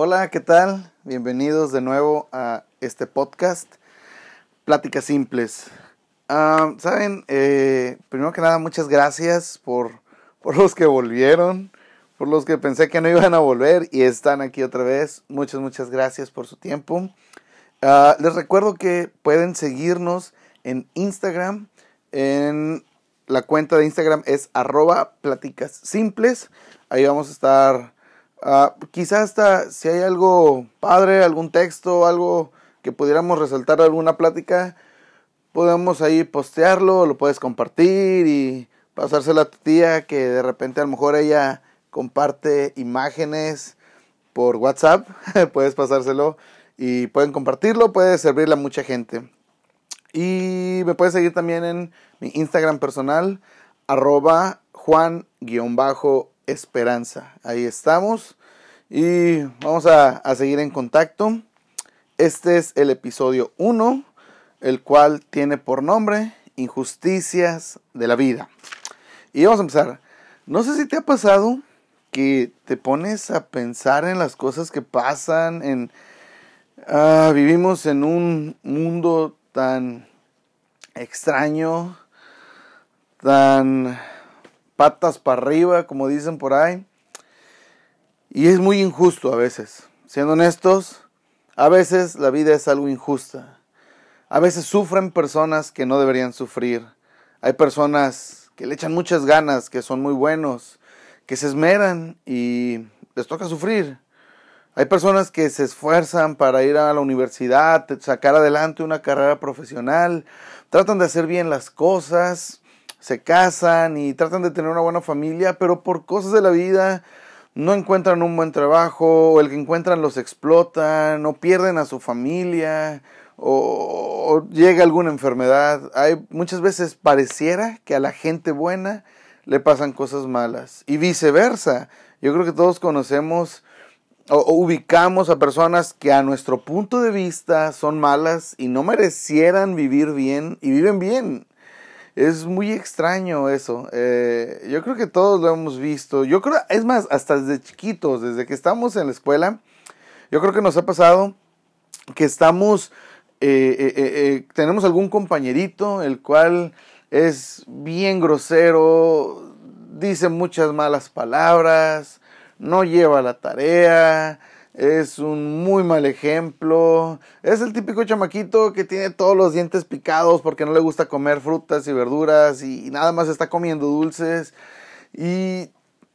Hola, ¿qué tal? Bienvenidos de nuevo a este podcast, Pláticas Simples. Ah, Saben, eh, primero que nada, muchas gracias por, por los que volvieron, por los que pensé que no iban a volver y están aquí otra vez. Muchas, muchas gracias por su tiempo. Ah, les recuerdo que pueden seguirnos en Instagram. En la cuenta de Instagram es arroba pláticas simples. Ahí vamos a estar Ah, quizás hasta si hay algo padre, algún texto, algo que pudiéramos resaltar alguna plática, podemos ahí postearlo, lo puedes compartir y pasárselo a tu tía que de repente a lo mejor ella comparte imágenes por WhatsApp, puedes pasárselo y pueden compartirlo, puede servirle a mucha gente. Y me puedes seguir también en mi Instagram personal, arroba juan-bajo esperanza. Ahí estamos y vamos a, seguir en contacto. Este es el episodio 1, el cual tiene por nombre Injusticias de la vida. Y vamos a empezar. No sé si te ha pasado que te pones a pensar en las cosas que pasan, en... Ah, vivimos en un mundo tan extraño, tan patas para arriba, como dicen por ahí. Y es muy injusto a veces. Siendo honestos, a veces la vida es algo injusta. A veces sufren personas que no deberían sufrir. Hay personas que le echan muchas ganas, que son muy buenos, que se esmeran y les toca sufrir. Hay personas que se esfuerzan para ir a la universidad, sacar adelante una carrera profesional, tratan de hacer bien las cosas, se casan y tratan de tener una buena familia, pero por cosas de la vida no encuentran un buen trabajo, o el que encuentran los explotan, o pierden a su familia, o, llega alguna enfermedad. Hay muchas veces pareciera que a la gente buena le pasan cosas malas y viceversa. Yo creo que todos conocemos o ubicamos a personas que a nuestro punto de vista son malas y no merecieran vivir bien y viven bien. Es muy extraño eso. Eh, yo creo que todos lo hemos visto. Yo creo, es más, hasta desde chiquitos, desde que estamos en la escuela, yo creo que nos ha pasado que estamos, eh, eh, tenemos algún compañerito, el cual es bien grosero, dice muchas malas palabras, no lleva la tarea, es un muy mal ejemplo. Es el típico chamaquito que tiene todos los dientes picados porque no le gusta comer frutas y verduras y, nada más está comiendo dulces. Y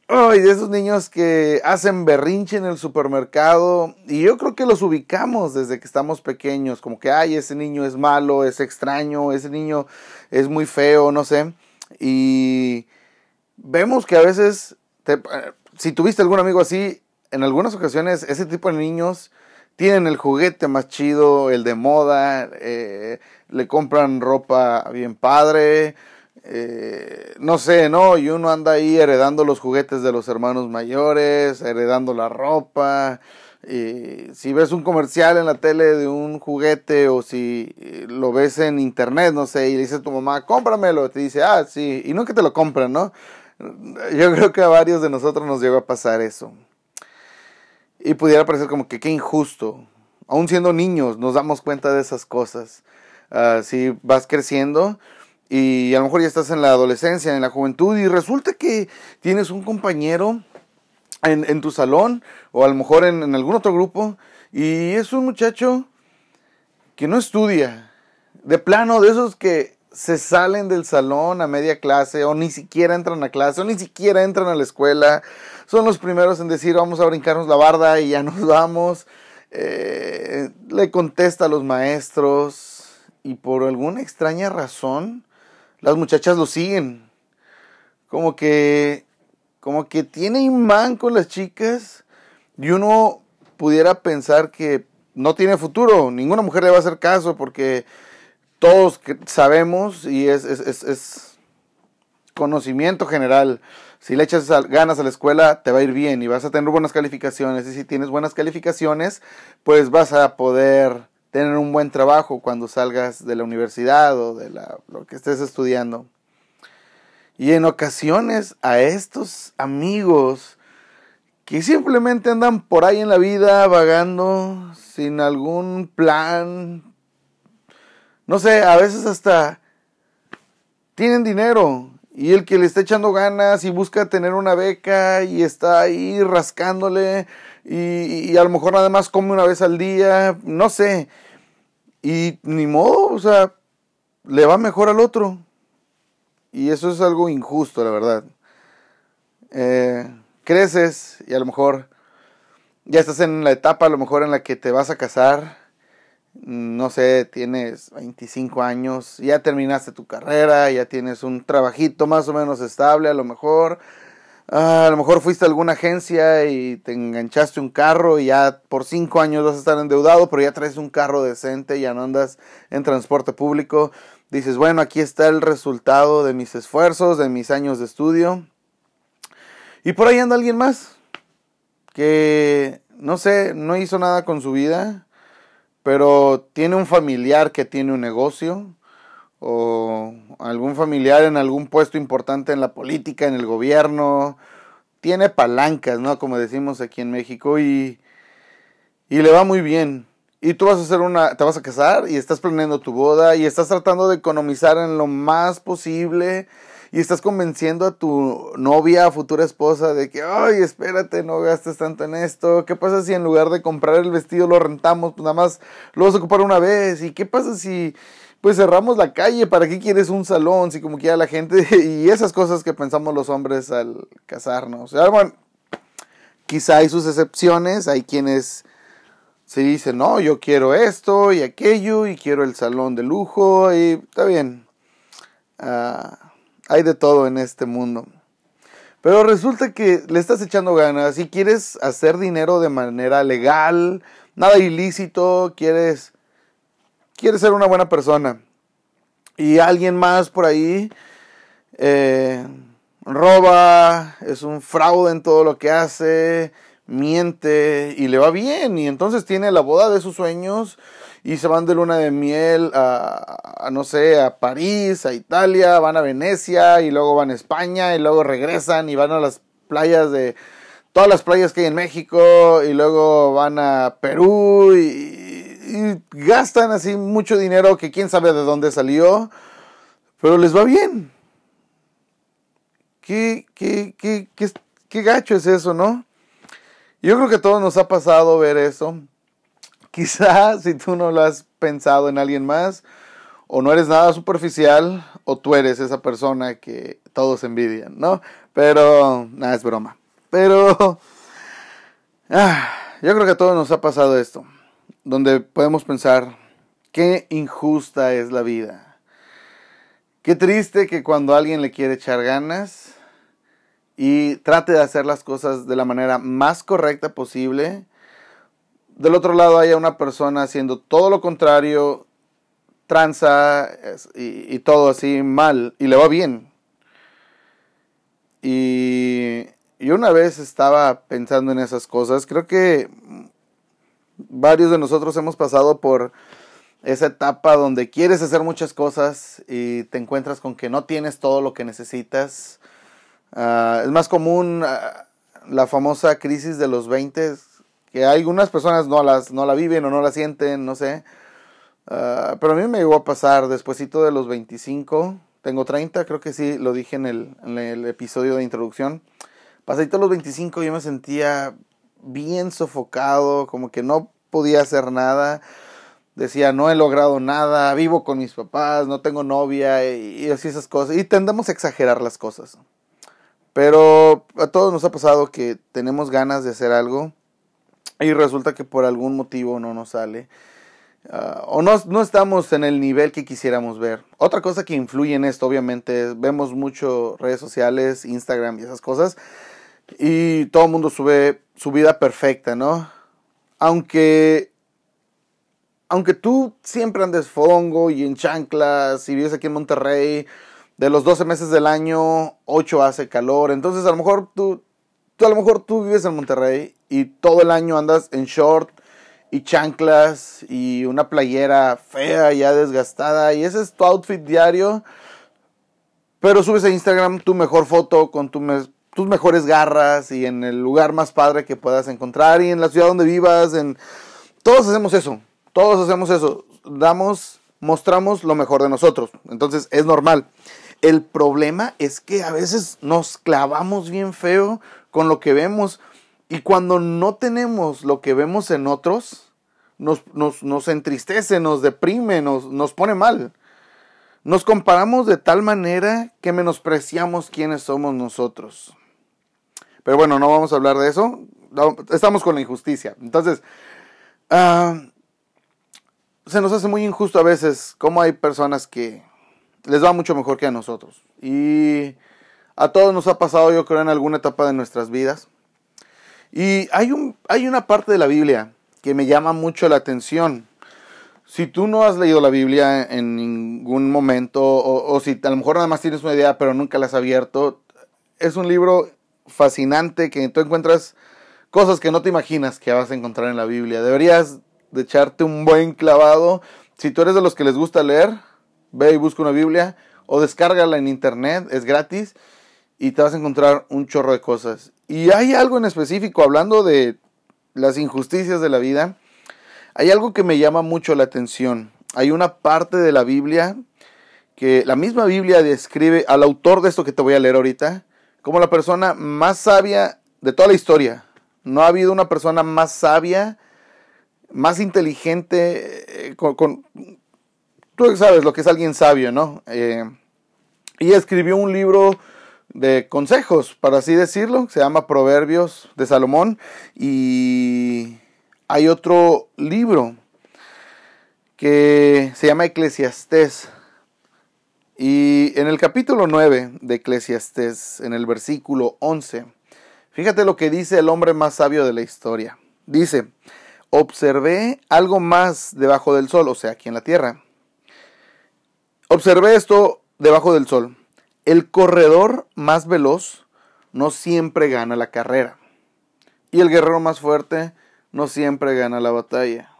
ay, de esos niños que hacen berrinche en el supermercado. Y yo creo que los ubicamos desde que estamos pequeños. Como que, ay, ese niño es malo, es extraño, ese niño es muy feo, no sé. Y vemos que a veces, eh, si tuviste algún amigo así, en algunas ocasiones ese tipo de niños tienen el juguete más chido, el de moda, eh, le compran ropa bien padre, eh, no sé, ¿no? Y uno anda ahí heredando los juguetes de los hermanos mayores, heredando la ropa. Y si ves un comercial en la tele de un juguete o si eh, lo ves en internet, no sé, y le dices a tu mamá, cómpramelo, te dice, ah, sí, y no que te lo compren, ¿no? Yo creo que a varios de nosotros nos llegó a pasar eso. Y pudiera parecer como que qué injusto. Aún siendo niños nos damos cuenta de esas cosas. Uh, si vas creciendo y a lo mejor ya estás en la adolescencia, en la juventud y resulta que tienes un compañero en, en tu salón o a lo mejor en algún otro grupo y es un muchacho que no estudia. De plano, de esos que se salen del salón a media clase o ni siquiera entran a clase o ni siquiera entran a la escuela. Son los primeros en decir vamos a brincarnos la barda y ya nos vamos. Eh, le contesta a los maestros y por alguna extraña razón las muchachas lo siguen. Como que, como que tiene imán con las chicas y uno pudiera pensar que no tiene futuro. Ninguna mujer le va a hacer caso porque todos sabemos y es, conocimiento general. Si le echas ganas a la escuela, te va a ir bien y vas a tener buenas calificaciones. Y si tienes buenas calificaciones, pues vas a poder tener un buen trabajo cuando salgas de la universidad o de lo que estés estudiando. Y en ocasiones a estos amigos que simplemente andan por ahí en la vida vagando sin algún plan. No sé, a veces hasta tienen dinero y el que le está echando ganas y busca tener una beca y está ahí rascándole y, a lo mejor nada más come una vez al día, no sé. Y ni modo, o sea, le va mejor al otro. Y eso es algo injusto, la verdad. Eh, creces y a lo mejor ya estás en la etapa, a lo mejor en la que te vas a casar no sé, tienes 25 años, ya terminaste tu carrera, ya tienes un trabajito más o menos estable, a lo mejor, ah, a lo mejor fuiste a alguna agencia y te enganchaste un carro y ya por 5 años vas a estar endeudado, pero ya traes un carro decente, ya no andas en transporte público. Dices, bueno, aquí está el resultado de mis esfuerzos, de mis años de estudio. Y por ahí anda alguien más que, no sé, no hizo nada con su vida pero tiene un familiar que tiene un negocio o algún familiar en algún puesto importante en la política, en el gobierno, tiene palancas, ¿no? Como decimos aquí en México y, y le va muy bien. Y tú vas a hacer una, te vas a casar y estás planeando tu boda y estás tratando de economizar en lo más posible y estás convenciendo a tu novia, futura esposa, de que, ay, espérate, no gastes tanto en esto. ¿Qué pasa si en lugar de comprar el vestido lo rentamos? Pues nada más lo vas a ocupar una vez. ¿Y qué pasa si pues cerramos la calle? ¿Para qué quieres un salón? Si como quiera la gente. Y esas cosas que pensamos los hombres al casarnos. O sea, bueno, quizá hay sus excepciones, hay quienes se dicen, no, yo quiero esto y aquello y quiero el salón de lujo y está bien. Ah, hay de todo en este mundo. Pero resulta que le estás echando ganas y quieres hacer dinero de manera legal, nada ilícito, quieres, quieres ser una buena persona. Y alguien más por ahí eh, roba, es un fraude en todo lo que hace, miente y le va bien. Y entonces tiene la boda de sus sueños y se van de luna de miel a, no sé, a París, a Italia, van a Venecia y luego van a España y luego regresan y van a las playas de todas las playas que hay en México y luego van a Perú y, gastan así mucho dinero que quién sabe de dónde salió, pero les va bien. Qué, qué, qué, qué, qué gacho es eso, ¿no? Yo creo que a todos nos ha pasado ver eso. Quizás si tú no lo has pensado en alguien más, o no eres nada superficial, o tú eres esa persona que todos envidian, ¿no? Pero, nada, es broma. Pero, ah, yo creo que a todos nos ha pasado esto, donde podemos pensar, qué injusta es la vida. Qué triste que cuando alguien le quiere echar ganas y trate de hacer las cosas de la manera más correcta posible, del otro lado haya una persona haciendo todo lo contrario, tranza y, todo así mal, y le va bien. Y una vez estaba pensando en esas cosas, creo que varios de nosotros hemos pasado por esa etapa donde quieres hacer muchas cosas y te encuentras con que no tienes todo lo que necesitas. Ah, es más común ah, la famosa crisis de los 20 que algunas personas no, las, no la viven o no la sienten, no sé. Ah, pero a mí me llegó a pasar despuesito de los 25, tengo 30, creo que sí, lo dije en el, en el episodio de introducción. Pasadito los 25 yo me sentía bien sofocado, como que no podía hacer nada. Decía, no he logrado nada, vivo con mis papás, no tengo novia y, y así esas cosas. Y tendemos a exagerar las cosas. Pero a todos nos ha pasado que tenemos ganas de hacer algo y resulta que por algún motivo no nos sale. Ah, o no, no, estamos en el nivel que quisiéramos ver. Otra cosa que influye en esto, obviamente, vemos mucho redes sociales, Instagram y esas cosas, y todo el mundo sube su vida perfecta, ¿no? Aunque, aunque tú siempre andes fongo y en chanclas y vives aquí en Monterrey, de los 12 meses del año, 8 hace calor, entonces a lo mejor tú, tú a lo mejor tú vives en Monterrey y todo el año andas en short y chanclas y una playera fea ya desgastada y ese es tu outfit diario. Pero subes a Instagram tu mejor foto con tu, tus mejores garras y en el lugar más padre que puedas encontrar y en la ciudad donde vivas, todos hacemos eso. Todos hacemos eso. Damos, mostramos lo mejor de nosotros. Entonces, es normal. El problema es que a veces nos clavamos bien feo con lo que vemos y cuando no tenemos lo que vemos en otros, nos, nos, entristece, nos deprime, nos, nos pone mal. Nos comparamos de tal manera que menospreciamos quiénes somos nosotros. Pero bueno, no vamos a hablar de eso. Estamos con la injusticia. Entonces, ah, se nos hace muy injusto a veces cómo hay personas que les va mucho mejor que a nosotros. Y a todos nos ha pasado, yo creo, en alguna etapa de nuestras vidas. Y hay, un, hay una parte de la Biblia que me llama mucho la atención. Si tú no has leído la Biblia en ningún momento, o, si a lo mejor nada más tienes una idea, pero nunca la has abierto, es un libro fascinante que tú encuentras cosas que no te imaginas que vas a encontrar en la Biblia. Deberías de echarte un buen clavado. Si tú eres de los que les gusta leer, ve y busca una Biblia o descárgala en internet, es gratis y te vas a encontrar un chorro de cosas. Y hay algo en específico, hablando de las injusticias de la vida, hay algo que me llama mucho la atención. Hay una parte de la Biblia que la misma Biblia describe al autor de esto que te voy a leer ahorita como la persona más sabia de toda la historia. No ha habido una persona más sabia, más inteligente, eh, con, tú sabes lo que es alguien sabio, ¿no? Eh, y escribió un libro de consejos, para así decirlo, se llama Proverbios de Salomón y hay otro libro que se llama Eclesiastés. Y en el capítulo 9 de Eclesiastés, en el versículo 11, fíjate lo que dice el hombre más sabio de la historia. Dice, observé algo más debajo del sol, o sea, aquí en la tierra Observé esto debajo del sol. El corredor más veloz no siempre gana la carrera. Y el guerrero más fuerte no siempre gana la batalla.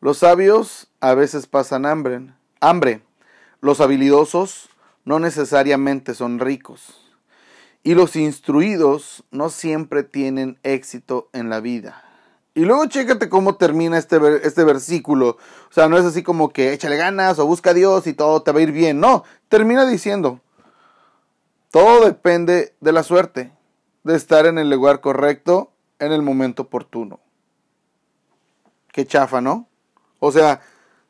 Los sabios a veces pasan hambre. hambre. Los habilidosos no necesariamente son ricos. Y los instruidos no siempre tienen éxito en la vida. Y luego chécate cómo termina este, este versículo. O sea, no es así como que échale ganas o busca a Dios y todo te va a ir bien. No, termina diciendo, todo depende de la suerte, de estar en el lugar correcto en el momento oportuno. Qué chafa, ¿no? O sea,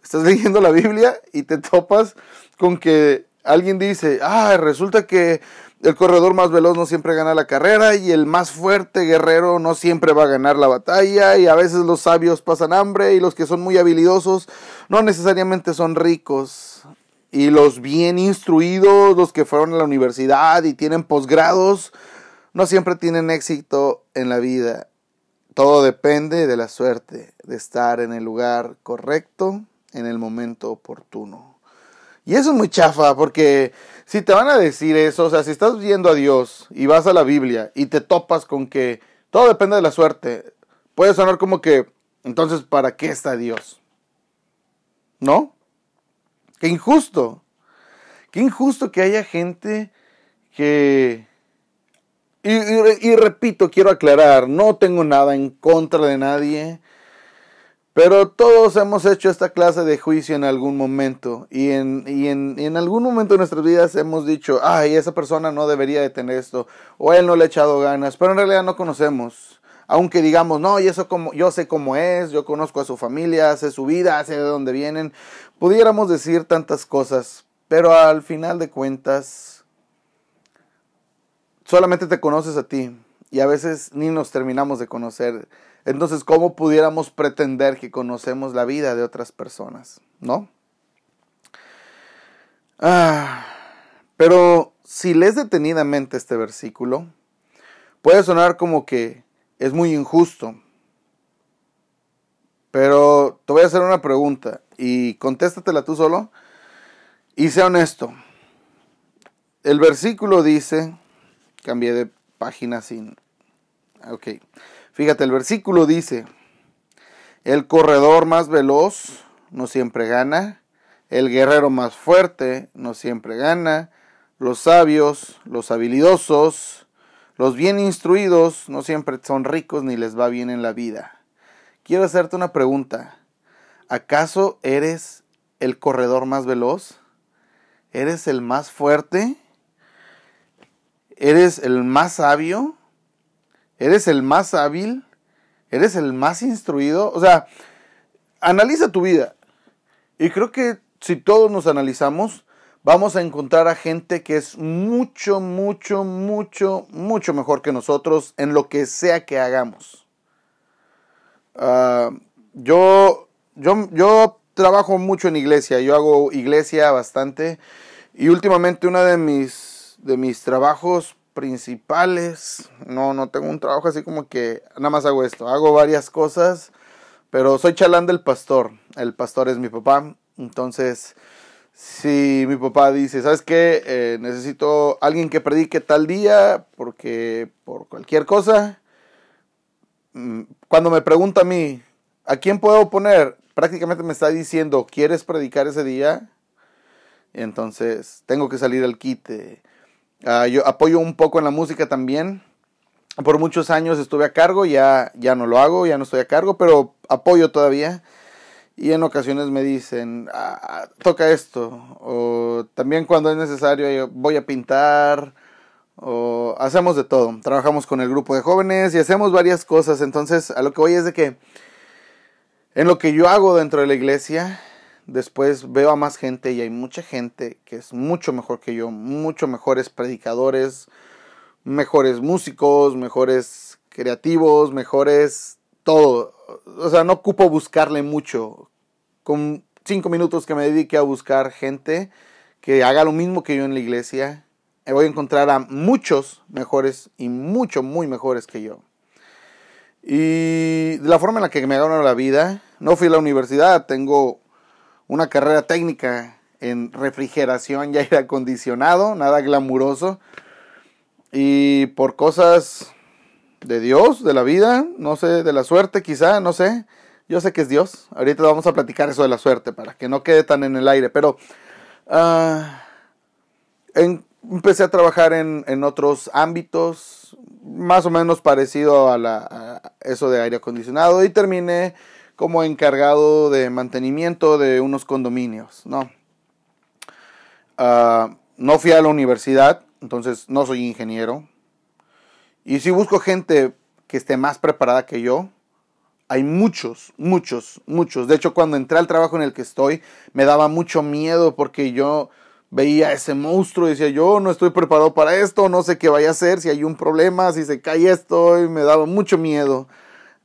estás leyendo la Biblia y te topas con que alguien dice, ah, resulta que el corredor más veloz no siempre gana la carrera y el más fuerte guerrero no siempre va a ganar la batalla y a veces los sabios pasan hambre y los que son muy habilidosos no necesariamente son ricos y los bien instruidos, los que fueron a la universidad y tienen posgrados, no siempre tienen éxito en la vida. Todo depende de la suerte, de estar en el lugar correcto, en el momento oportuno. Y eso es muy chafa porque si te van a decir eso, o sea, si estás viendo a Dios y vas a la Biblia y te topas con que todo depende de la suerte, puede sonar como que, entonces, ¿para qué está Dios? ¿No? Qué injusto. Qué injusto que haya gente que... y repito, quiero aclarar, no tengo nada en contra de nadie. Pero todos hemos hecho esta clase de juicio en algún momento y en, y en, en, algún momento de nuestras vidas hemos dicho, ay, esa persona no debería de tener esto o él no le ha echado ganas, pero en realidad no conocemos. Aunque digamos, no, y eso como, yo sé cómo es, yo conozco a su familia, sé su vida, sé de dónde vienen, pudiéramos decir tantas cosas, pero al final de cuentas, solamente te conoces a ti y a veces ni nos terminamos de conocer. Entonces, ¿cómo pudiéramos pretender que conocemos la vida de otras personas? ¿No? Ah, pero si lees detenidamente este versículo, puede sonar como que es muy injusto. Pero te voy a hacer una pregunta y contéstatela tú solo y sea honesto. El versículo dice, cambié de página sin... Ok. Fíjate, el versículo dice, el corredor más veloz no siempre gana, el guerrero más fuerte no siempre gana, los sabios, los habilidosos, Los bien instruidos no siempre son ricos ni les va bien en la vida. Quiero hacerte una pregunta. ¿Acaso eres el corredor más veloz? ¿Eres el más fuerte? ¿Eres el más sabio? ¿Eres el más hábil? ¿Eres el más instruido? O sea, analiza tu vida. Y creo que si todos nos analizamos, vamos a encontrar a gente que es mucho, mucho, mucho, mucho mejor que nosotros en lo que sea que hagamos. Ah, yo, yo, yo trabajo mucho en iglesia, yo hago iglesia bastante y últimamente uno de mis, de mis trabajos principales, no, no tengo un trabajo así como que nada más hago esto, hago varias cosas, pero soy chalán del pastor, el pastor es mi papá, entonces si mi papá dice, ¿sabes qué? Eh, necesito alguien que predique tal día porque por cualquier cosa. Mm, cuando me pregunta a mí, ¿a quién puedo poner? Prácticamente me está diciendo, ¿quieres predicar ese día? Entonces, tengo que salir al quite. Ah, yo apoyo un poco en la música también. Por muchos años estuve a cargo, ya, ya no lo hago, ya no estoy a cargo, pero apoyo todavía. Y en ocasiones me dicen, ah, toca esto, o también cuando es necesario voy a pintar, o hacemos de todo, trabajamos con el grupo de jóvenes y hacemos varias cosas, entonces a lo que voy es de que en lo que yo hago dentro de la iglesia, después veo a más gente y hay mucha gente que es mucho mejor que yo, mucho mejores predicadores, mejores músicos, mejores creativos, mejores todo. O sea, no ocupo buscarle mucho. Con cinco minutos que me dedique a buscar gente que haga lo mismo que yo en la iglesia, eh, voy a encontrar a muchos mejores y mucho, muy mejores que yo. Y de la forma en la que me gano la vida, no fui a la universidad, tengo una carrera técnica en refrigeración y aire acondicionado, nada glamuroso. Y por cosas de Dios, de la vida, no sé, de la suerte quizá, no sé. Yo sé que es Dios. Ahorita vamos a platicar eso de la suerte para que no quede tan en el aire. Pero uh, empecé a trabajar en, en, otros ámbitos, más o menos parecido a, la, eso de aire acondicionado y terminé como encargado de mantenimiento de unos condominios, ¿no? Uh, no fui a la universidad, entonces no soy ingeniero, y si busco gente que esté más preparada que yo, hay muchos, muchos, muchos. De hecho, cuando entré al trabajo en el que estoy, me daba mucho miedo porque yo veía ese monstruo y decía, yo no estoy preparado para esto, no sé qué vaya a hacer, si hay un problema, si se cae esto, y me daba mucho miedo.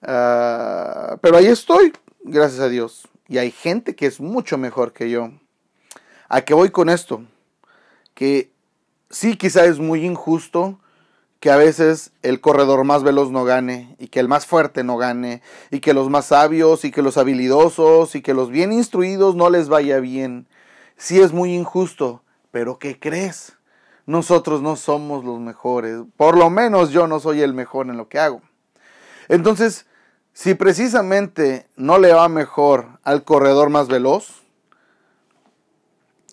Uh, pero ahí estoy, gracias a Dios. Y hay gente que es mucho mejor que yo. ¿A qué voy con esto? Que sí, quizá es muy injusto que a veces el corredor más veloz no gane, y que el más fuerte no gane, y que los más sabios, y que los habilidosos, y que los bien instruidos no les vaya bien. Sí es muy injusto, pero ¿qué crees? Nosotros no somos los mejores, por lo menos yo no soy el mejor en lo que hago. Entonces, si precisamente no le va mejor al corredor más veloz,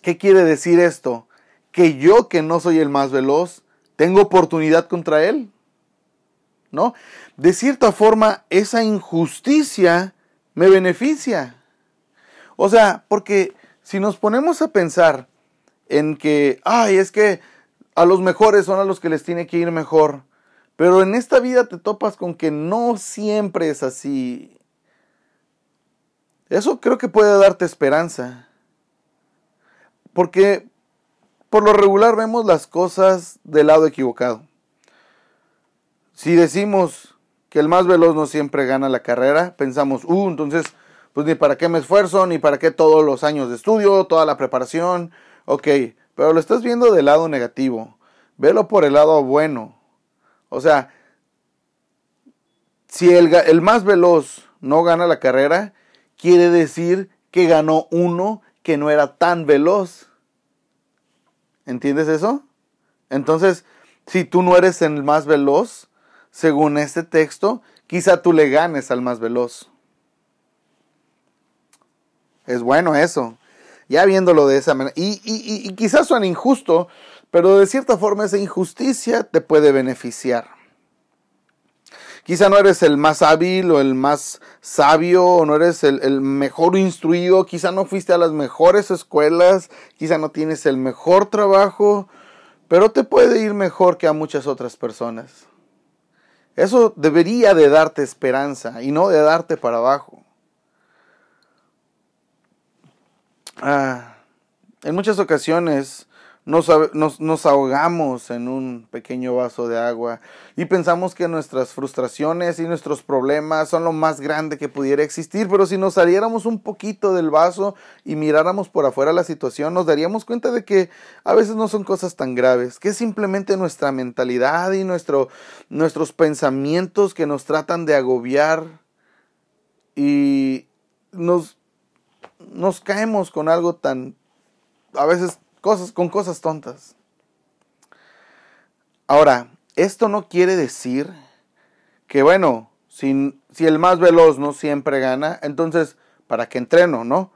¿qué quiere decir esto? Que yo que no soy el más veloz, tengo oportunidad contra él. ¿No? De cierta forma, esa injusticia me beneficia. O sea, porque si nos ponemos a pensar en que, ay, es que a los mejores son a los que les tiene que ir mejor, pero en esta vida te topas con que no siempre es así. Eso creo que puede darte esperanza. Porque por lo regular vemos las cosas del lado equivocado. Si decimos que el más veloz no siempre gana la carrera, pensamos, uh, entonces, pues ni para qué me esfuerzo, ni para qué todos los años de estudio, toda la preparación. Ok, pero lo estás viendo del lado negativo. Velo por el lado bueno. O sea, si el, el más veloz no gana la carrera, quiere decir que ganó uno que no era tan veloz. ¿Entiendes eso? Entonces, si tú no eres el más veloz, según este texto, quizá tú le ganes al más veloz. Es bueno eso. Ya viéndolo de esa manera. Y, y, y, quizás suena injusto, pero de cierta forma esa injusticia te puede beneficiar. Quizá no eres el más hábil o el más sabio o no eres el, mejor instruido, quizá no fuiste a las mejores escuelas, quizá no tienes el mejor trabajo, pero te puede ir mejor que a muchas otras personas. Eso debería de darte esperanza y no de darte para abajo. Ah, en muchas ocasiones nos, ahogamos en un pequeño vaso de agua y pensamos que nuestras frustraciones y nuestros problemas son lo más grande que pudiera existir, pero si nos saliéramos un poquito del vaso y miráramos por afuera la situación, nos daríamos cuenta de que a veces no son cosas tan graves, que es simplemente nuestra mentalidad y nuestro, nuestros pensamientos que nos tratan de agobiar y nos, nos caemos con algo tan, a veces cosas, con cosas tontas. Ahora, esto no quiere decir que, bueno, si, si el más veloz no siempre gana, entonces, ¿para qué entreno, no?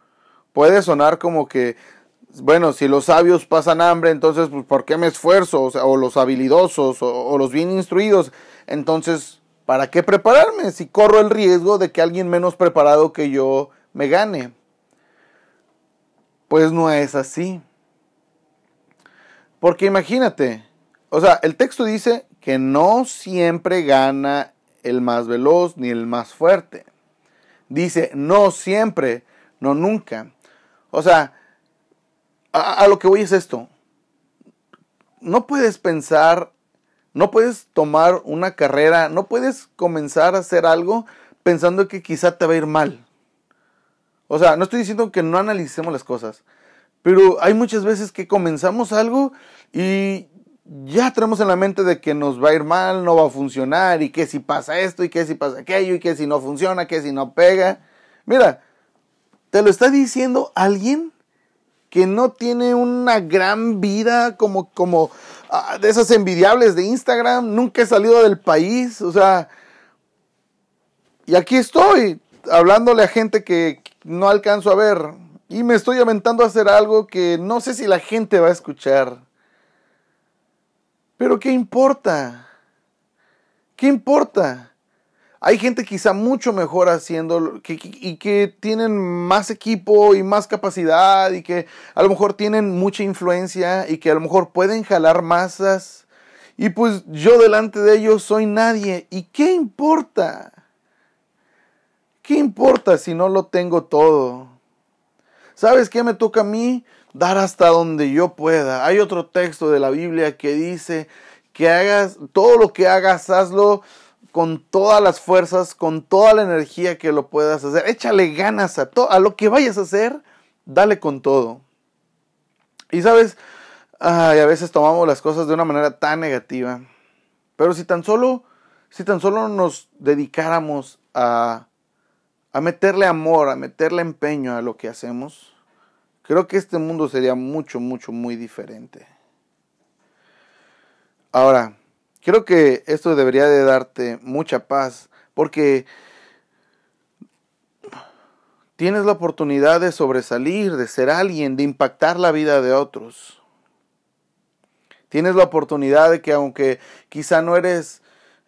Puede sonar como que, bueno, si los sabios pasan hambre, entonces, pues, ¿por qué me esfuerzo? O, los habilidosos, o, o los bien instruidos. Entonces, ¿para qué prepararme si corro el riesgo de que alguien menos preparado que yo me gane? Pues no es así. Porque imagínate, o sea, el texto dice que no siempre gana el más veloz ni el más fuerte. Dice, no siempre, no nunca. O sea, a, lo que voy es esto. No puedes pensar, no puedes tomar una carrera, no puedes comenzar a hacer algo pensando que quizá te va a ir mal. O sea, no estoy diciendo que no analicemos las cosas, pero hay muchas veces que comenzamos algo y ya tenemos en la mente de que nos va a ir mal, no va a funcionar, y que si pasa esto, y que si pasa aquello, y que si no funciona, que si no pega. Mira, te lo está diciendo alguien que no tiene una gran vida como, como ah, de esas envidiables de Instagram, nunca he salido del país, o sea, y aquí estoy hablándole a gente que no alcanzo a ver, y me estoy aventando a hacer algo que no sé si la gente va a escuchar. Pero ¿qué importa? ¿Qué importa? Hay gente quizá mucho mejor haciendo y que tienen más equipo y más capacidad y que a lo mejor tienen mucha influencia y que a lo mejor pueden jalar masas. Y pues yo delante de ellos soy nadie. ¿Y qué importa? ¿Qué importa si no lo tengo todo? ¿Sabes qué me toca a mí? Dar hasta donde yo pueda. Hay otro texto de la Biblia que dice que hagas todo lo que hagas, hazlo con todas las fuerzas, con toda la energía que lo puedas hacer. Échale ganas a, a lo que vayas a hacer, dale con todo. Y sabes, a veces tomamos las cosas de una manera tan negativa. Pero si tan solo, si tan solo nos dedicáramos a a meterle amor, a meterle empeño a lo que hacemos, creo que este mundo sería mucho, mucho, muy diferente. Ahora, creo que esto debería de darte mucha paz, porque tienes la oportunidad de sobresalir, de ser alguien, de impactar la vida de otros. Tienes la oportunidad de que aunque quizá no eres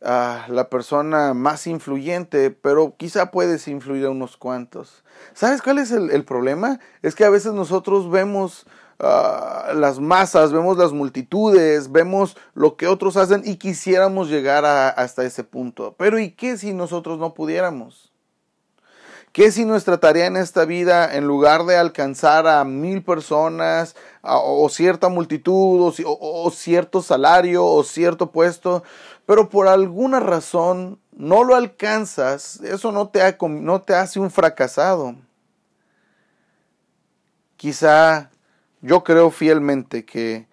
la persona más influyente, pero quizá puedes influir a unos cuantos. ¿Sabes cuál es el, problema? Es que a veces nosotros vemos ah, las masas, vemos las multitudes, vemos lo que otros hacen y quisiéramos llegar hasta ese punto. Pero ¿y qué si nosotros no pudiéramos? ¿Qué si nuestra tarea en esta vida, en lugar de alcanzar a mil personas, o cierta multitud, o, cierto salario, o cierto puesto, pero por alguna razón no lo alcanzas, eso no te, hace un fracasado. Quizá yo creo fielmente que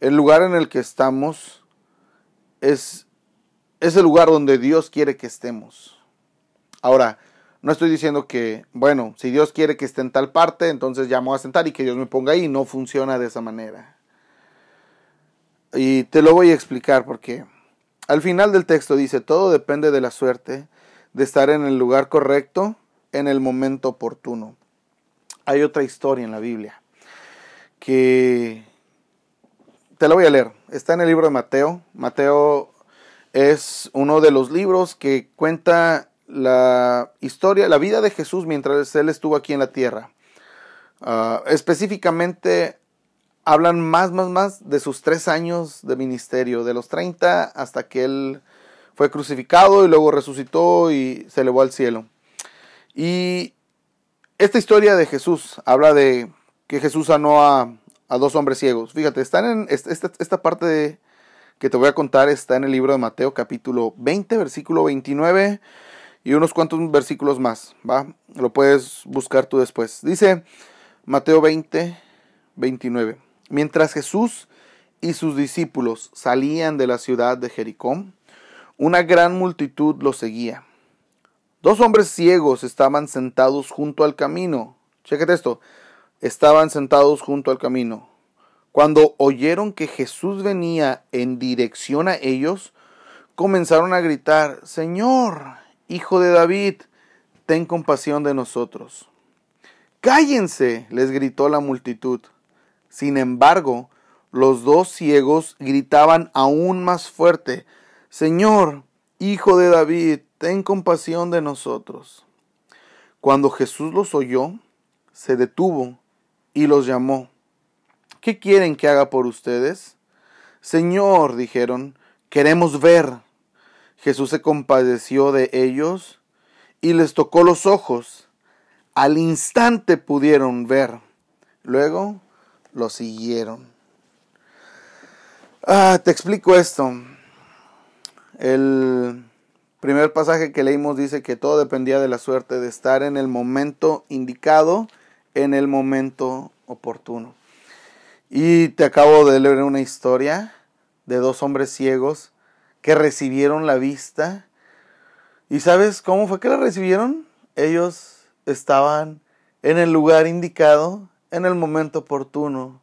el lugar en el que estamos es, es el lugar donde Dios quiere que estemos. Ahora, no estoy diciendo que, bueno, si Dios quiere que esté en tal parte, entonces ya me voy a sentar y que Dios me ponga ahí. No funciona de esa manera. Y te lo voy a explicar porque al final del texto dice, todo depende de la suerte, de estar en el lugar correcto, en el momento oportuno. Hay otra historia en la Biblia que te la voy a leer. Está en el libro de Mateo. Mateo es uno de los libros que cuenta la historia, la vida de Jesús mientras él estuvo aquí en la tierra. Ah, específicamente hablan más, más, más de sus tres años de ministerio, de los 30 hasta que él fue crucificado y luego resucitó y se elevó al cielo. Y esta historia de Jesús habla de que Jesús sanó a, dos hombres ciegos. Fíjate, están en esta, esta parte que te voy a contar está en el libro de Mateo capítulo 20, versículo 29 y unos cuantos versículos más, ¿va? Lo puedes buscar tú después. Dice Mateo 20, 29. Mientras Jesús y sus discípulos salían de la ciudad de Jericó, una gran multitud los seguía. Dos hombres ciegos estaban sentados junto al camino. Chéquete esto. Estaban sentados junto al camino. Cuando oyeron que Jesús venía en dirección a ellos, comenzaron a gritar, Señor, Hijo de David, ten compasión de nosotros. Cállense, les gritó la multitud. Sin embargo, los dos ciegos gritaban aún más fuerte, Señor, Hijo de David, ten compasión de nosotros. Cuando Jesús los oyó, se detuvo y los llamó. ¿Qué quieren que haga por ustedes? Señor, dijeron, queremos ver. Jesús se compadeció de ellos y les tocó los ojos. Al instante pudieron ver. Luego lo siguieron. Ah, te explico esto. El primer pasaje que leímos dice que todo dependía de la suerte de estar en el momento indicado, en el momento oportuno. Y te acabo de leer una historia de dos hombres ciegos que recibieron la vista. ¿Y sabes cómo fue que la recibieron? Ellos estaban en el lugar indicado, en el momento oportuno.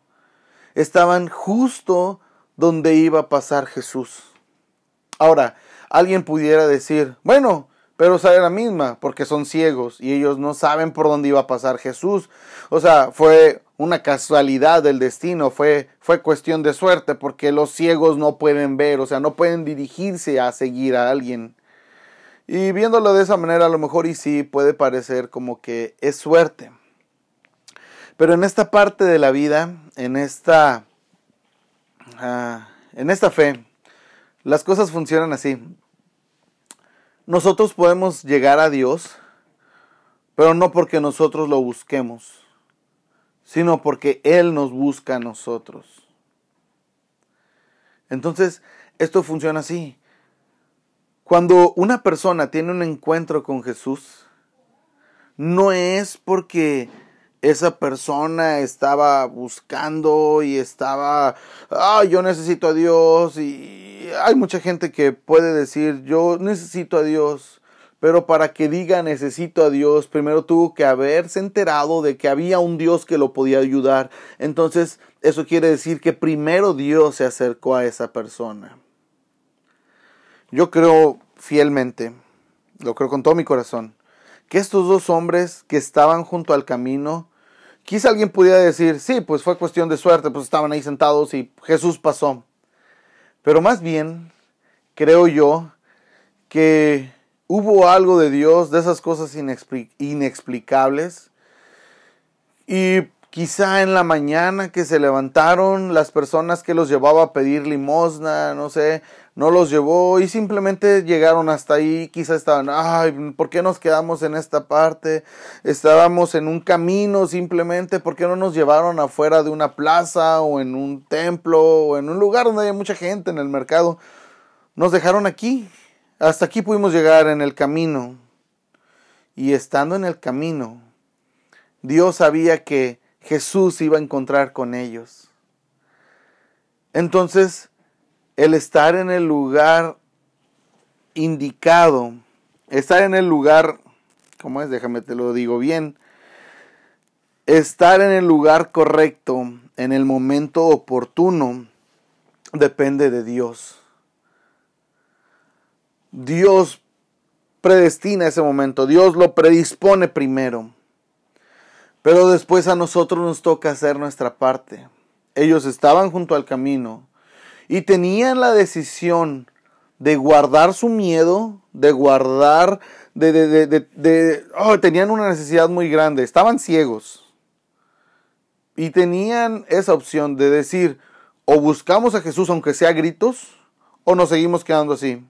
Estaban justo donde iba a pasar Jesús. Ahora, alguien pudiera decir, bueno, pero sale la misma, porque son ciegos y ellos no saben por dónde iba a pasar Jesús. O sea, fue una casualidad del destino, fue, fue cuestión de suerte, porque los ciegos no pueden ver, o sea, no pueden dirigirse a seguir a alguien. Y viéndolo de esa manera, a lo mejor y sí puede parecer como que es suerte. Pero en esta parte de la vida, en esta, ah, en esta fe, las cosas funcionan así. Nosotros podemos llegar a Dios, pero no porque nosotros lo busquemos sino porque Él nos busca a nosotros. Entonces, esto funciona así. Cuando una persona tiene un encuentro con Jesús, no es porque esa persona estaba buscando y estaba, ah, yo necesito a Dios y hay mucha gente que puede decir, yo necesito a Dios, pero para que diga necesito a Dios, primero tuvo que haberse enterado de que había un Dios que lo podía ayudar. Entonces, eso quiere decir que primero Dios se acercó a esa persona. Yo creo fielmente, lo creo con todo mi corazón, que estos dos hombres que estaban junto al camino, quizá alguien pudiera decir, sí, pues fue cuestión de suerte, pues estaban ahí sentados y Jesús pasó. Pero más bien, creo yo que hubo algo de Dios, de esas cosas inexplicables. Y quizá en la mañana que se levantaron, las personas que los llevaba a pedir limosna, no sé, no los llevó y simplemente llegaron hasta ahí, quizá estaban, ay, ¿por qué nos quedamos en esta parte? Estábamos en un camino simplemente, ¿por qué no nos llevaron afuera de una plaza o en un templo o en un lugar donde hay mucha gente en el mercado? Nos dejaron aquí hasta aquí pudimos llegar en el camino. Y estando en el camino, Dios sabía que Jesús iba a encontrar con ellos. Entonces, el estar en el lugar indicado, estar en el lugar, ¿cómo es? Déjame te lo digo bien. Estar en el lugar correcto, en el momento oportuno, depende de Dios. Dios predestina ese momento, Dios lo predispone primero. Pero después a nosotros nos toca hacer nuestra parte. Ellos estaban junto al camino, y tenían la decisión de guardar su miedo, de guardar, de, de, de, oh, tenían una necesidad muy grande, estaban ciegos. Y tenían esa opción de decir, o buscamos a Jesús aunque sea gritos, o nos seguimos quedando así.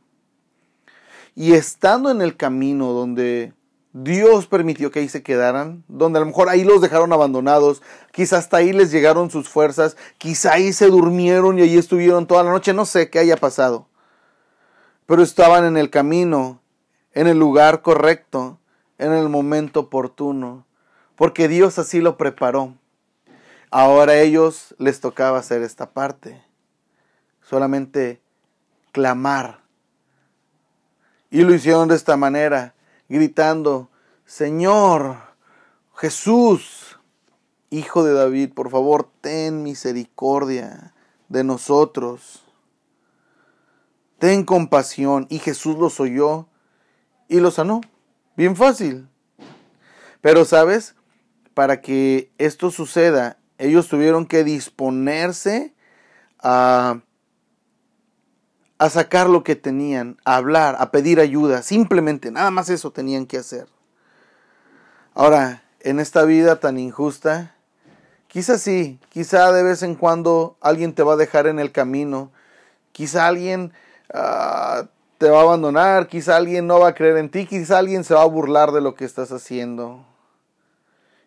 Y estando en el camino donde Dios permitió que ahí se quedaran, donde a lo mejor ahí los dejaron abandonados, quizá hasta ahí les llegaron sus fuerzas, quizá ahí se durmieron y ahí estuvieron toda la noche, no sé qué haya pasado. Pero estaban en el camino, en el lugar correcto, en el momento oportuno, porque Dios así lo preparó. Ahora a ellos les tocaba hacer esta parte, solamente clamar. Y lo hicieron de esta manera gritando, Señor, Jesús, Hijo de David, por favor, ten misericordia de nosotros. Ten compasión. Y Jesús los oyó y los sanó. Bien fácil. Pero, ¿sabes? Para que esto suceda, ellos tuvieron que disponerse a a sacar lo que tenían, a hablar, a pedir ayuda, simplemente, nada más eso tenían que hacer. Ahora, en esta vida tan injusta, quizá sí, quizá de vez en cuando alguien te va a dejar en el camino, quizá alguien ah, te va a abandonar, quizá alguien no va a creer en ti, quizá alguien se va a burlar de lo que estás haciendo.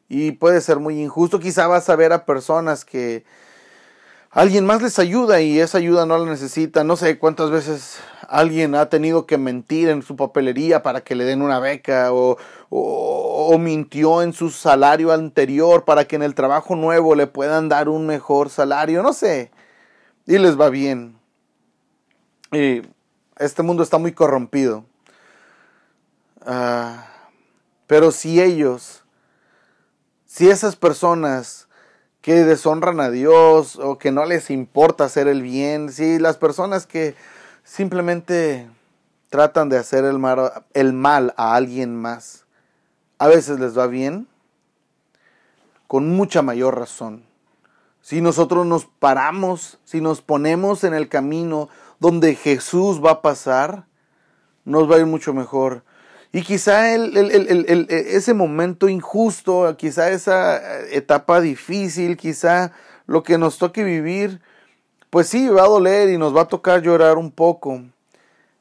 Y puede ser muy injusto, quizá vas a ver a personas que alguien más les ayuda y esa ayuda no la necesita. No sé cuántas veces alguien ha tenido que mentir en su papelería para que le den una beca o, mintió en su salario anterior para que en el trabajo nuevo le puedan dar un mejor salario. No sé. Y les va bien. Y este mundo está muy corrompido. Ah, pero si ellos, si esas personas que deshonran a Dios o que no les importa hacer el bien, sí, las personas que simplemente tratan de hacer el mal, el mal a alguien más, a veces les va bien, con mucha mayor razón. Si nosotros nos paramos, si nos ponemos en el camino donde Jesús va a pasar, nos va a ir mucho mejor. Y quizá el, el, ese momento injusto, quizá esa etapa difícil, quizá lo que nos toque vivir, pues sí, va a doler y nos va a tocar llorar un poco.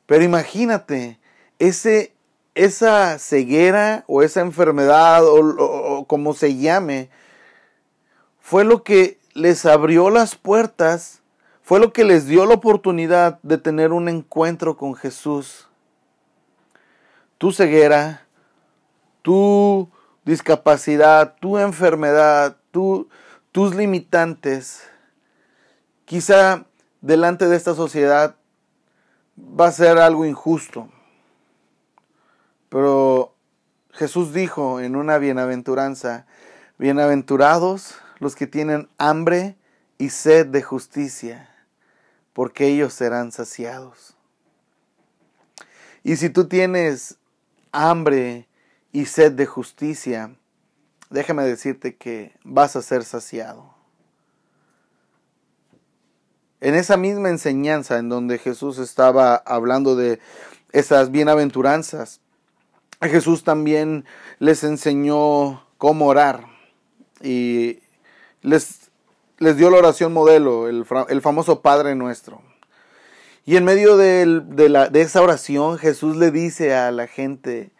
Pero imagínate, ese, esa ceguera o esa enfermedad o como se llame, fue lo que les abrió las puertas, fue lo que les dio la oportunidad de tener un encuentro con Jesús tu ceguera, tu discapacidad, tu enfermedad, tu, tus limitantes, quizá delante de esta sociedad va a ser algo injusto. Pero Jesús dijo en una bienaventuranza, bienaventurados los que tienen hambre y sed de justicia, porque ellos serán saciados. Y si tú tienes hambre y sed de justicia, déjame decirte que vas a ser saciado. En esa misma enseñanza en donde Jesús estaba hablando de esas bienaventuranzas, Jesús también les enseñó cómo orar y les, les dio la oración modelo, el, el famoso Padre Nuestro. Y en medio de, la, de esa oración Jesús le dice a la gente,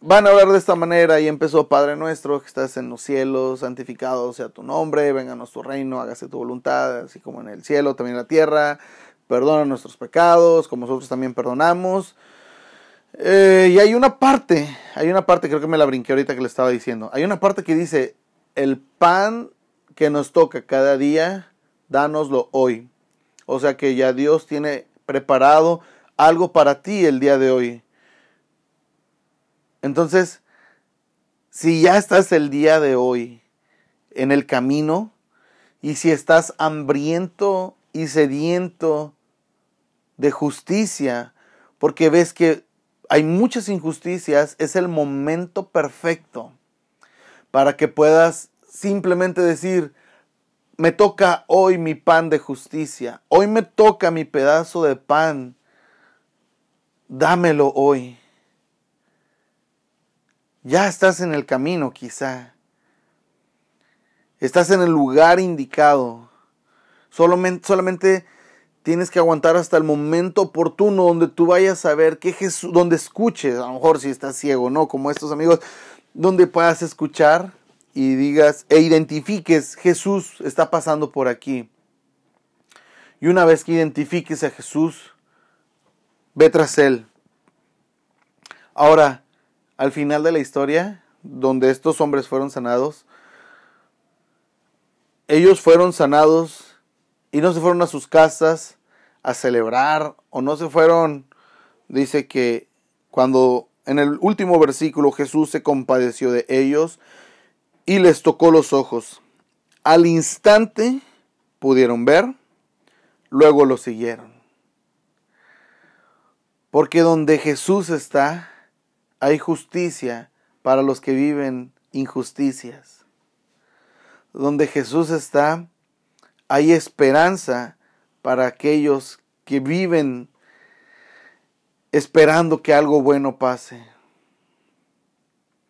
van a hablar de esta manera y empezó, Padre nuestro que estás en los cielos, santificado sea tu nombre, venga nuestro reino, hágase tu voluntad, así como en el cielo, también en la tierra, perdona nuestros pecados, como nosotros también perdonamos. Eh, y hay una parte, hay una parte, creo que me la brinqué ahorita que le estaba diciendo, hay una parte que dice, el pan que nos toca cada día, dánoslo hoy. O sea que ya Dios tiene preparado algo para ti el día de hoy. Entonces, si ya estás el día de hoy en el camino y si estás hambriento y sediento de justicia, porque ves que hay muchas injusticias, es el momento perfecto para que puedas simplemente decir, me toca hoy mi pan de justicia. Hoy me toca mi pedazo de pan. Dámelo hoy. Ya estás en el camino quizá. Estás en el lugar indicado. Solamente, solamente tienes que aguantar hasta el momento oportuno donde tú vayas a ver que Jesús, donde escuches, a lo mejor si estás ciego, ¿no? Como estos amigos, donde puedas escuchar y digas e identifiques Jesús está pasando por aquí. Y una vez que identifiques a Jesús, ve tras él. Ahora, al final de la historia, donde estos hombres fueron sanados, ellos fueron sanados y no se fueron a sus casas a celebrar o no se fueron, dice que cuando en el último versículo Jesús se compadeció de ellos, y les tocó los ojos. Al instante pudieron ver, luego lo siguieron. Porque donde Jesús está, hay justicia para los que viven injusticias. Donde Jesús está, hay esperanza para aquellos que viven esperando que algo bueno pase.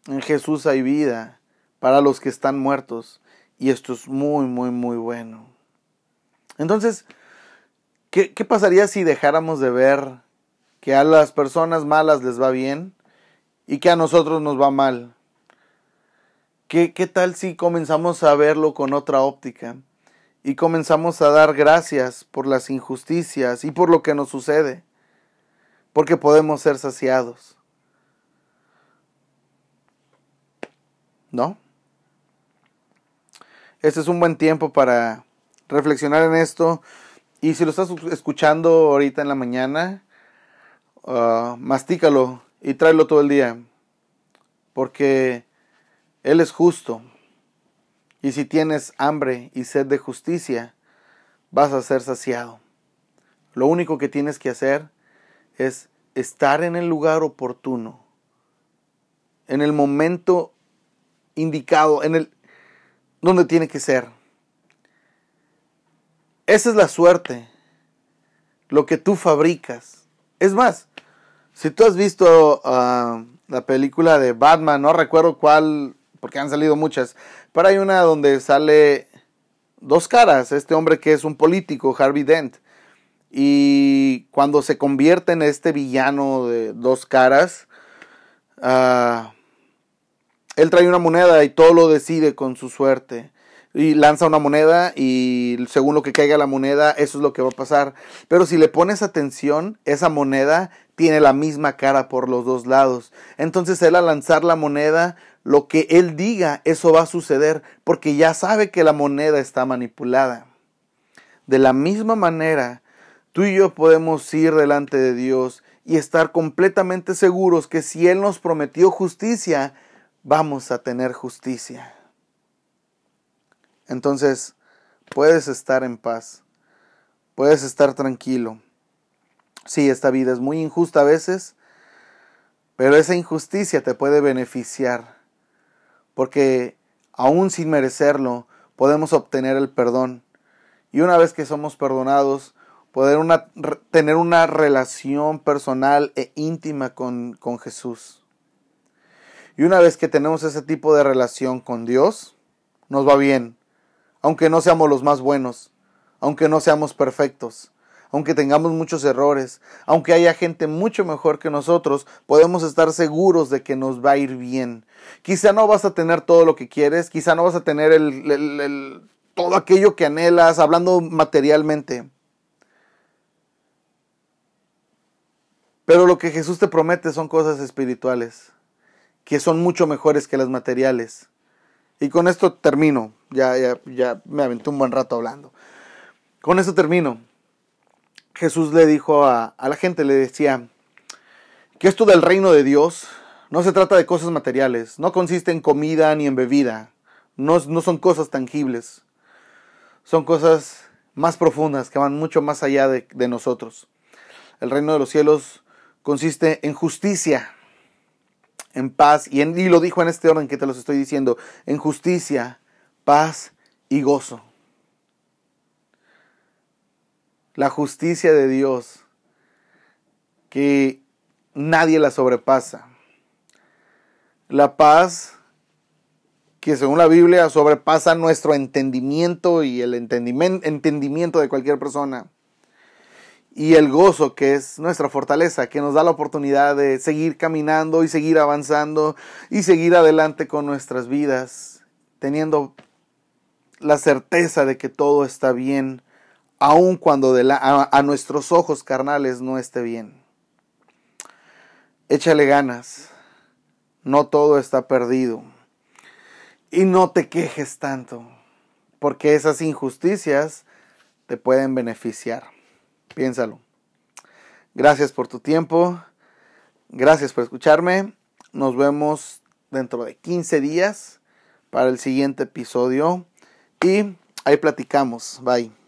En Jesús hay vida para los que están muertos. Y esto es muy, muy, muy bueno. Entonces, ¿qué, pasaría si dejáramos de ver que a las personas malas les va bien y que a nosotros nos va mal? ¿Qué, ¿Qué tal si comenzamos a verlo con otra óptica y comenzamos a dar gracias por las injusticias y por lo que nos sucede? Porque podemos ser saciados. ¿No? Este es un buen tiempo para reflexionar en esto. Y si lo estás escuchando ahorita en la mañana, uh, mastícalo y tráelo todo el día. Porque Él es justo. Y si tienes hambre y sed de justicia, vas a ser saciado. Lo único que tienes que hacer es estar en el lugar oportuno, en el momento indicado, en el, donde tiene que ser. Esa es la suerte, lo que tú fabricas. Es más, si tú has visto ah, la película de Batman, no recuerdo cuál, porque han salido muchas, pero hay una donde sale dos caras, este hombre que es un político, Harvey Dent, y cuando se convierte en este villano de dos caras, uh, él trae una moneda y todo lo decide con su suerte. Y lanza una moneda y según lo que caiga la moneda, eso es lo que va a pasar. Pero si le pones atención, esa moneda tiene la misma cara por los dos lados. Entonces él al lanzar la moneda, lo que él diga, eso va a suceder porque ya sabe que la moneda está manipulada. De la misma manera, tú y yo podemos ir delante de Dios y estar completamente seguros que si Él nos prometió justicia, vamos a tener justicia. Entonces, puedes estar en paz, puedes estar tranquilo. Sí, esta vida es muy injusta a veces, pero esa injusticia te puede beneficiar, porque aún sin merecerlo, podemos obtener el perdón. Y una vez que somos perdonados, poder tener una relación personal e íntima con, con Jesús. Y una vez que tenemos ese tipo de relación con Dios, nos va bien, aunque no seamos los más buenos, aunque no seamos perfectos, aunque tengamos muchos errores, aunque haya gente mucho mejor que nosotros, podemos estar seguros de que nos va a ir bien. Quizá no vas a tener todo lo que quieres, quizá no vas a tener todo aquello que anhelas, hablando materialmente. Pero lo que Jesús te promete son cosas espirituales que son mucho mejores que las materiales. Y con esto termino. Ya, ya, me aventé un buen rato hablando. Con esto termino. Jesús le dijo a, la gente, le decía, que esto del reino de Dios no se trata de cosas materiales, no consiste en comida ni en bebida, no, no son cosas tangibles, son cosas más profundas que van mucho más allá de, de nosotros. El reino de los cielos consiste en justicia, en paz, y, en, lo dijo en este orden que te los estoy diciendo, en justicia, paz y gozo. La justicia de Dios, que nadie la sobrepasa. La paz que según la Biblia sobrepasa nuestro entendimiento y el entendimiento de cualquier persona. Y el gozo que es nuestra fortaleza, que nos da la oportunidad de seguir caminando y seguir avanzando y seguir adelante con nuestras vidas, teniendo la certeza de que todo está bien, aun cuando a nuestros ojos carnales no esté bien. Échale ganas, no todo está perdido y no te quejes tanto, porque esas injusticias te pueden beneficiar. Piénsalo. Gracias por tu tiempo. Gracias por escucharme. Nos vemos dentro de 15 días para el siguiente episodio. Y ahí platicamos. Bye.